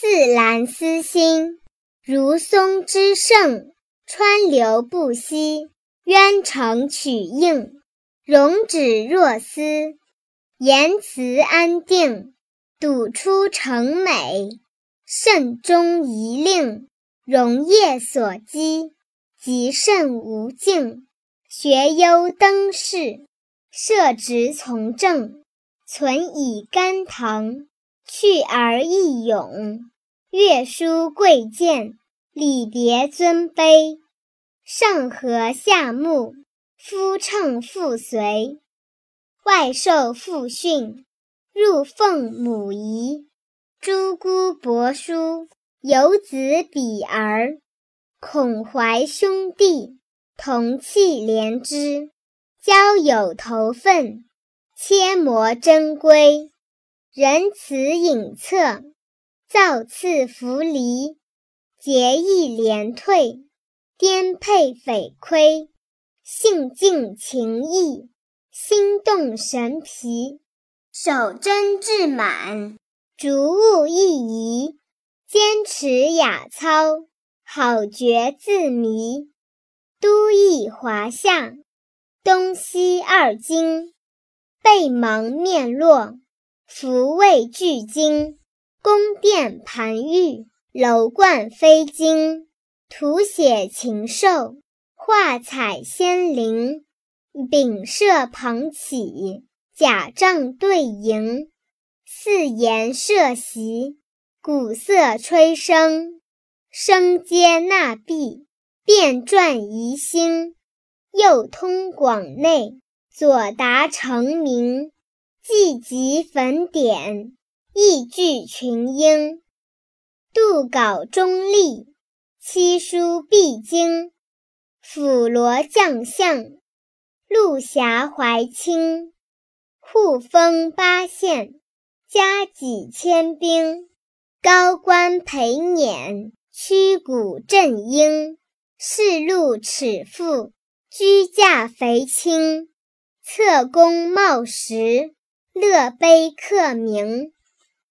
似兰斯心，如松之盛，川流不息，渊成曲应，容止若思，言辞安定，笃出诚美，慎终仪令，容业所积，极甚无尽。学优登仕，设职从政，存以甘棠，去而益勇。月书贵贱，礼别尊卑，上和下睦，夫唱妇随，外受父训，入奉母仪。诸姑伯叔，游子比儿，孔怀兄弟，同气连枝，交友投分，切磨珍规，仁慈隐恻。造次弗离，节义廉退，颠沛匪亏，性静情逸，心动神疲，守贞志满，逐物意移，坚持雅操，好觉自迷。都邑华夏，东西二京，背蒙面落，福位俱精。宫殿盘玉，楼观飞金，图写禽兽，画彩仙灵。丙舍旁起，甲帐对楹，四筵设席，鼓瑟吹笙，声接纳毕，遍转宜兴。右通广内，左达成名，既集粉典。意聚群英，杜稿中立，七书必经。辅罗将相，陆峡怀清。护封八县，加几千兵。高官陪辇，驱鼓振英。仕禄尺富，居驾肥轻。侧弓冒石，乐碑刻铭。